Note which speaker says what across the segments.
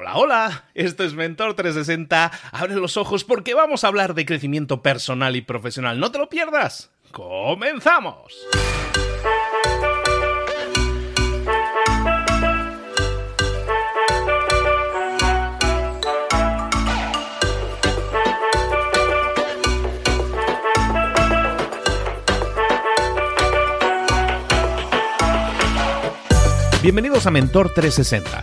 Speaker 1: Hola, hola, esto es Mentor 360. Abre los ojos porque vamos a hablar de crecimiento personal y profesional. No te lo pierdas. ¡Comenzamos! Bienvenidos a Mentor 360,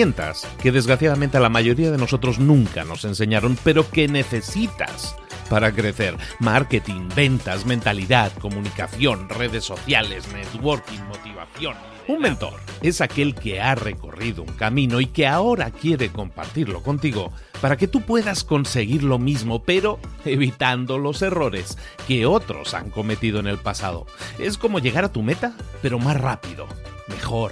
Speaker 1: que desgraciadamente a la mayoría de nosotros nunca nos enseñaron, pero que necesitas para crecer. Marketing, ventas, mentalidad, comunicación, redes sociales, networking, motivación. Un mentor es aquel que ha recorrido un camino y que ahora quiere compartirlo contigo para que tú puedas conseguir lo mismo, pero evitando los errores que otros han cometido en el pasado. Es como llegar a tu meta, pero más rápido, mejor.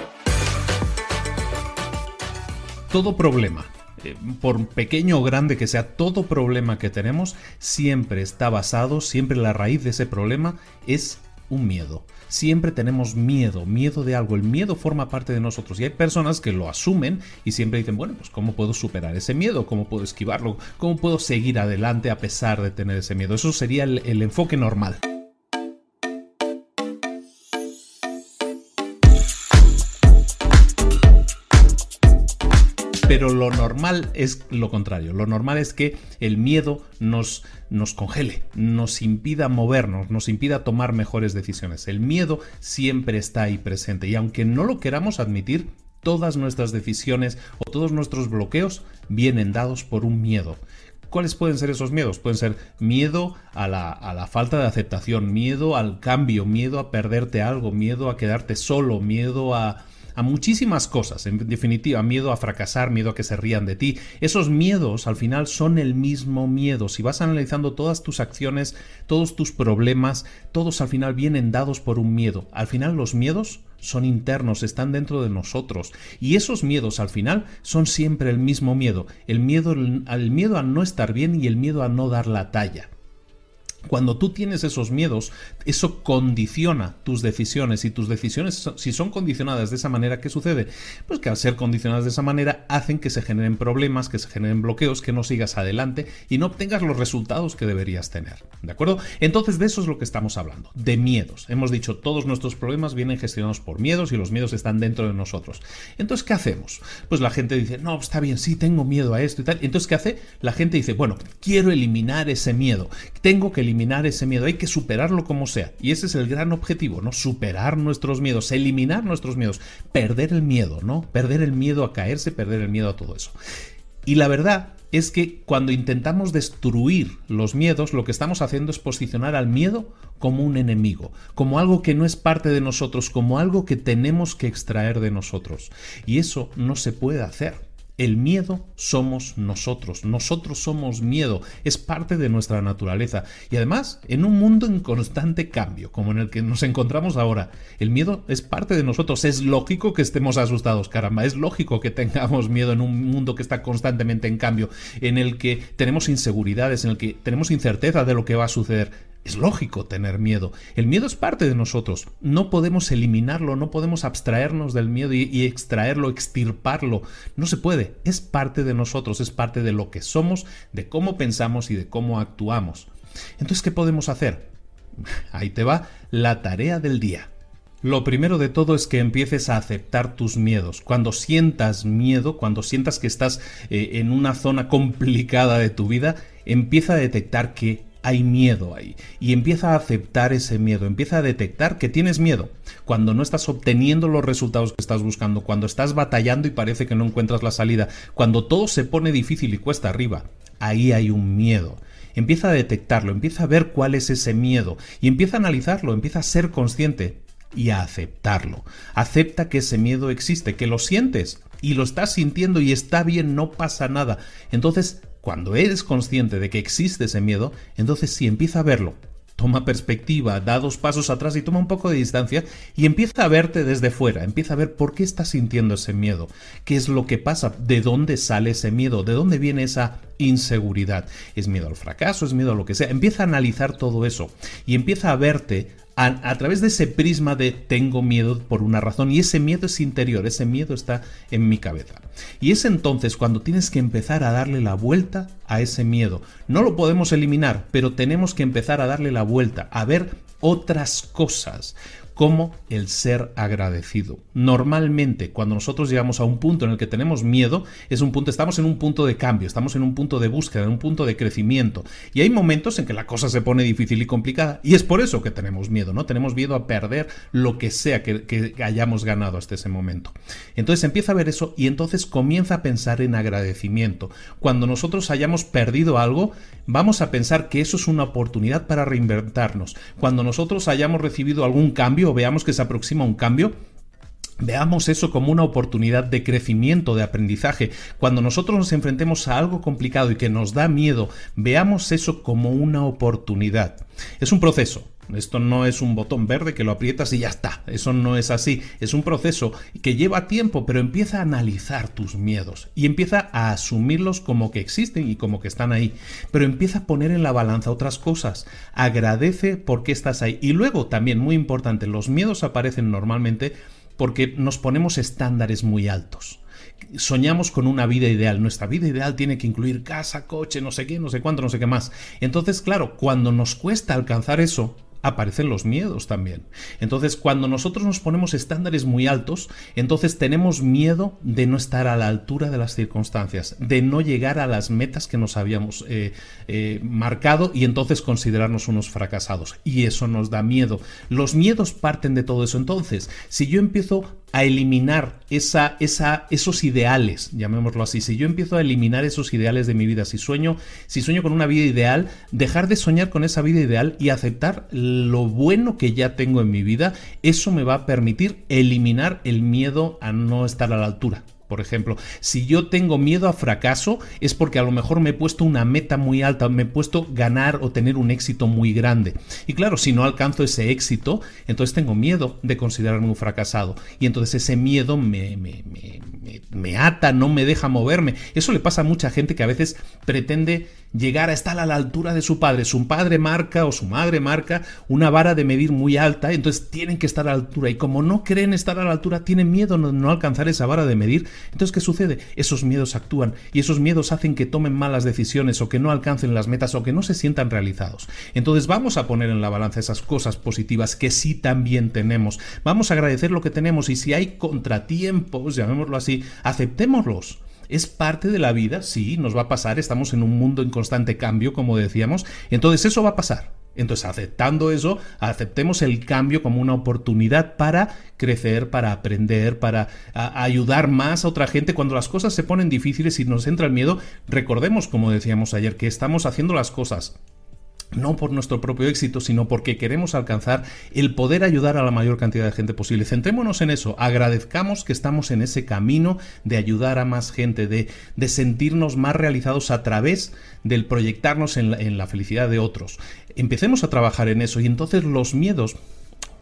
Speaker 1: Todo problema, eh, por pequeño o grande que sea, todo problema que tenemos siempre está basado, siempre la raíz de ese problema es un miedo. Siempre tenemos miedo, miedo de algo. El miedo forma parte de nosotros y hay personas que lo asumen y siempre dicen, bueno, pues ¿cómo puedo superar ese miedo? ¿Cómo puedo esquivarlo? ¿Cómo puedo seguir adelante a pesar de tener ese miedo? Eso sería el, el enfoque normal. Pero lo normal es lo contrario. Lo normal es que el miedo nos, nos congele, nos impida movernos, nos impida tomar mejores decisiones. El miedo siempre está ahí presente y aunque no lo queramos admitir, todas nuestras decisiones o todos nuestros bloqueos vienen dados por un miedo. ¿Cuáles pueden ser esos miedos? Pueden ser miedo a la, a la, falta de aceptación, miedo al cambio, miedo a perderte algo, miedo a quedarte solo, miedo a, a muchísimas cosas, en definitiva, miedo a fracasar, miedo a que se rían de ti. Esos miedos al final son el mismo miedo. Si vas analizando todas tus acciones, todos tus problemas, todos al final vienen dados por un miedo. Al final los miedos son internos, están dentro de nosotros. Y esos miedos al final son siempre el mismo miedo. El miedo al miedo a no estar bien y el miedo a no dar la talla. Cuando tú tienes esos miedos, eso condiciona tus decisiones y tus decisiones, si son condicionadas de esa manera, ¿qué sucede? Pues que al ser condicionadas de esa manera hacen que se generen problemas, que se generen bloqueos, que no sigas adelante y no obtengas los resultados que deberías tener. ¿De acuerdo? Entonces de eso es lo que estamos hablando, de miedos. Hemos dicho, todos nuestros problemas vienen gestionados por miedos y los miedos están dentro de nosotros. Entonces, ¿qué hacemos? Pues la gente dice, no, está bien, sí, tengo miedo a esto y tal. Entonces, ¿qué hace? La gente dice, bueno, quiero eliminar ese miedo, tengo que eliminar ese miedo, hay que superarlo como sea. Y ese es el gran objetivo, ¿no? Superar nuestros miedos, eliminar nuestros miedos, perder el miedo, ¿no? Perder el miedo a caerse, perder el miedo a todo eso. Y la verdad es que cuando intentamos destruir los miedos, lo que estamos haciendo es posicionar al miedo como un enemigo, como algo que no es parte de nosotros, como algo que tenemos que extraer de nosotros. Y eso no se puede hacer. El miedo somos nosotros, nosotros somos miedo, es parte de nuestra naturaleza. Y además, en un mundo en constante cambio, como en el que nos encontramos ahora, el miedo es parte de nosotros. Es lógico que estemos asustados, caramba, es lógico que tengamos miedo en un mundo que está constantemente en cambio, en el que tenemos inseguridades, en el que tenemos incerteza de lo que va a suceder. Es lógico tener miedo. El miedo es parte de nosotros. No podemos eliminarlo, no podemos abstraernos del miedo y, extraerlo, extirparlo. No se puede. Es parte de nosotros, es parte de lo que somos, de cómo pensamos y de cómo actuamos. Entonces, ¿qué podemos hacer? Ahí te va la tarea del día. Lo primero de todo es que empieces a aceptar tus miedos. Cuando sientas miedo, cuando sientas que estás eh, en una zona complicada de tu vida, empieza a detectar que hay miedo ahí y empieza a aceptar ese miedo, empieza a detectar que tienes miedo cuando no estás obteniendo los resultados que estás buscando, cuando estás batallando y parece que no encuentras la salida, cuando todo se pone difícil y cuesta arriba, ahí hay un miedo. Empieza a detectarlo, empieza a ver cuál es ese miedo y empieza a analizarlo, empieza a ser consciente y a aceptarlo. Acepta que ese miedo existe, que lo sientes y lo estás sintiendo y está bien, no pasa nada. Entonces, cuando eres consciente de que existe ese miedo, entonces sí empieza a verlo. Toma perspectiva, da dos pasos atrás y toma un poco de distancia y empieza a verte desde fuera, empieza a ver por qué estás sintiendo ese miedo, qué es lo que pasa, de dónde sale ese miedo, de dónde viene esa inseguridad. ¿Es miedo al fracaso? ¿Es miedo a lo que sea? Empieza a analizar todo eso y empieza a verte a, través de ese prisma de tengo miedo por una razón y ese miedo es interior, ese miedo está en mi cabeza. Y es entonces cuando tienes que empezar a darle la vuelta a ese miedo. No lo podemos eliminar, pero tenemos que empezar a darle la vuelta, a ver otras cosas como el ser agradecido. Normalmente, cuando nosotros llegamos a un punto en el que tenemos miedo, es un punto, estamos en un punto de cambio, estamos en un punto de búsqueda, en un punto de crecimiento. Y hay momentos en que la cosa se pone difícil y complicada. Y es por eso que tenemos miedo, ¿no? Tenemos miedo a perder lo que sea que, que hayamos ganado hasta ese momento. Entonces empieza a ver eso y entonces comienza a pensar en agradecimiento. Cuando nosotros hayamos perdido algo, vamos a pensar que eso es una oportunidad para reinventarnos. Cuando nosotros hayamos recibido algún cambio, veamos que se aproxima un cambio, Veamos eso como una oportunidad de crecimiento, de aprendizaje. Cuando nosotros nos enfrentemos a algo complicado y que nos da miedo, veamos eso como una oportunidad. Es un proceso. Esto no es un botón verde que lo aprietas y ya está. Eso no es así. Es un proceso que lleva tiempo, pero empieza a analizar tus miedos y empieza a asumirlos como que existen y como que están ahí. Pero empieza a poner en la balanza otras cosas. Agradece por qué estás ahí. Y luego también, muy importante, los miedos aparecen normalmente porque nos ponemos estándares muy altos soñamos con una vida ideal. Nuestra vida ideal tiene que incluir casa, coche, no sé qué, no sé cuánto, no sé qué más. Entonces, claro, cuando nos cuesta alcanzar eso, aparecen los miedos también. Entonces, cuando nosotros nos ponemos estándares muy altos, entonces tenemos miedo de no estar a la altura de las circunstancias, de no llegar a las metas que nos habíamos eh, eh, marcado y entonces considerarnos unos fracasados. Y eso nos da miedo. Los miedos parten de todo eso. Entonces, si yo empiezo a eliminar esa, esa, esos ideales, llamémoslo así. Si yo empiezo a eliminar esos ideales de mi vida, si sueño, si sueño con una vida ideal, dejar de soñar con esa vida ideal y aceptar lo bueno que ya tengo en mi vida, eso me va a permitir eliminar el miedo a no estar a la altura. Por ejemplo, si yo tengo miedo a fracaso es porque a lo mejor me he puesto una meta muy alta, me he puesto ganar o tener un éxito muy grande. Y claro, si no alcanzo ese éxito, entonces tengo miedo de considerarme un fracasado. Y entonces ese miedo me, me, me ata, no me deja moverme. Eso le pasa a mucha gente que a veces pretende llegar a estar a la altura de su padre. Su padre marca o su madre marca una vara de medir muy alta, entonces tienen que estar a la altura. Y como no creen estar a la altura, tienen miedo de no alcanzar esa vara de medir. Entonces, ¿qué sucede? Esos miedos actúan y esos miedos hacen que tomen malas decisiones o que no alcancen las metas o que no se sientan realizados. Entonces, vamos a poner en la balanza esas cosas positivas que sí también tenemos. Vamos a agradecer lo que tenemos y si hay contratiempos, llamémoslo así, aceptémoslos. Es parte de la vida, sí, nos va a pasar, estamos en un mundo en constante cambio, como decíamos, entonces eso va a pasar. Entonces, aceptando eso, aceptemos el cambio como una oportunidad para crecer, para aprender, para ayudar más a otra gente. Cuando las cosas se ponen difíciles y nos entra el miedo, recordemos, como decíamos ayer, que estamos haciendo las cosas no por nuestro propio éxito, sino porque queremos alcanzar el poder ayudar a la mayor cantidad de gente posible. Centrémonos en eso, agradezcamos que estamos en ese camino de ayudar a más gente, de, de sentirnos más realizados a través del proyectarnos en la, en la felicidad de otros. Empecemos a trabajar en eso y entonces los miedos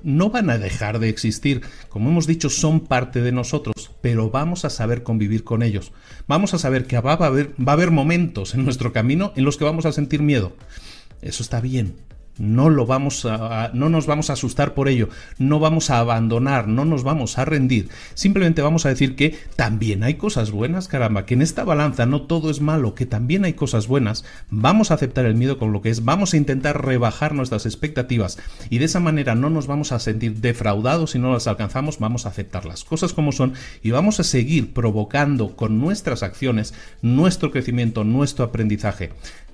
Speaker 1: no van a dejar de existir. Como hemos dicho, son parte de nosotros, pero vamos a saber convivir con ellos. Vamos a saber que va a haber, va a haber momentos en nuestro camino en los que vamos a sentir miedo. Eso está bien. no lo vamos a, no nos vamos a asustar por ello, no vamos a abandonar, no nos vamos a rendir. Simplemente vamos a decir que también hay cosas buenas, caramba, que en esta balanza no todo es malo, que también hay cosas buenas. Vamos a aceptar el miedo con lo que es, vamos a intentar rebajar nuestras expectativas y de esa manera no nos vamos a sentir defraudados si no las alcanzamos, vamos a aceptar las cosas como son y vamos a seguir provocando con nuestras acciones nuestro crecimiento, nuestro aprendizaje.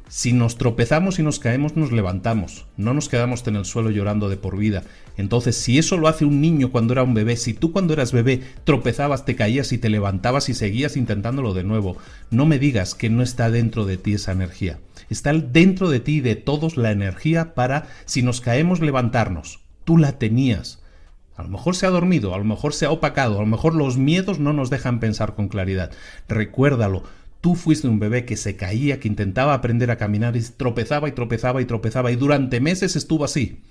Speaker 1: Si nos tropezamos y nos caemos, nos levantamos, no nos quedamos en el suelo llorando de por vida. Entonces, si eso lo hace un niño cuando era un bebé, si tú cuando eras bebé tropezabas, te caías y te levantabas y seguías intentándolo de nuevo, no me digas que no está dentro de ti esa energía. Está dentro de ti y de todos la energía para, si nos caemos, levantarnos. Tú la tenías. A lo mejor se ha dormido, a lo mejor se ha opacado, a lo mejor los miedos no nos dejan pensar con claridad. Recuérdalo, Tú fuiste un bebé que se caía, que intentaba aprender a caminar y tropezaba y tropezaba y tropezaba y durante meses estuvo así.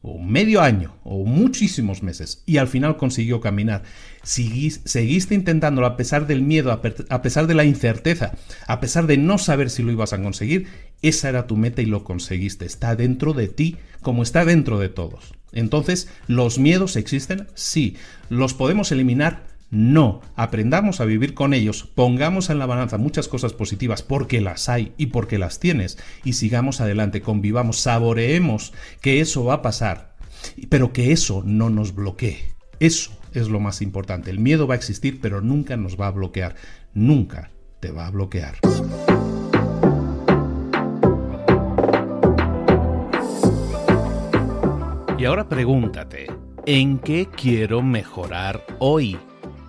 Speaker 1: O medio año, o muchísimos meses, y al final consiguió caminar. seguiste intentándolo a pesar del miedo, a pesar de la incerteza, a pesar de no saber si lo ibas a conseguir. Esa era tu meta y lo conseguiste. Está dentro de ti como está dentro de todos. Entonces, ¿los miedos existen? Sí. ¿Los podemos eliminar? No, aprendamos a vivir con ellos, pongamos en la balanza muchas cosas positivas porque las hay y porque las tienes y sigamos adelante, convivamos, saboreemos que eso va a pasar, pero que eso no nos bloquee. Eso es lo más importante. El miedo va a existir, pero nunca nos va a bloquear. Nunca te va a bloquear.
Speaker 2: Y ahora pregúntate, ¿en qué quiero mejorar hoy?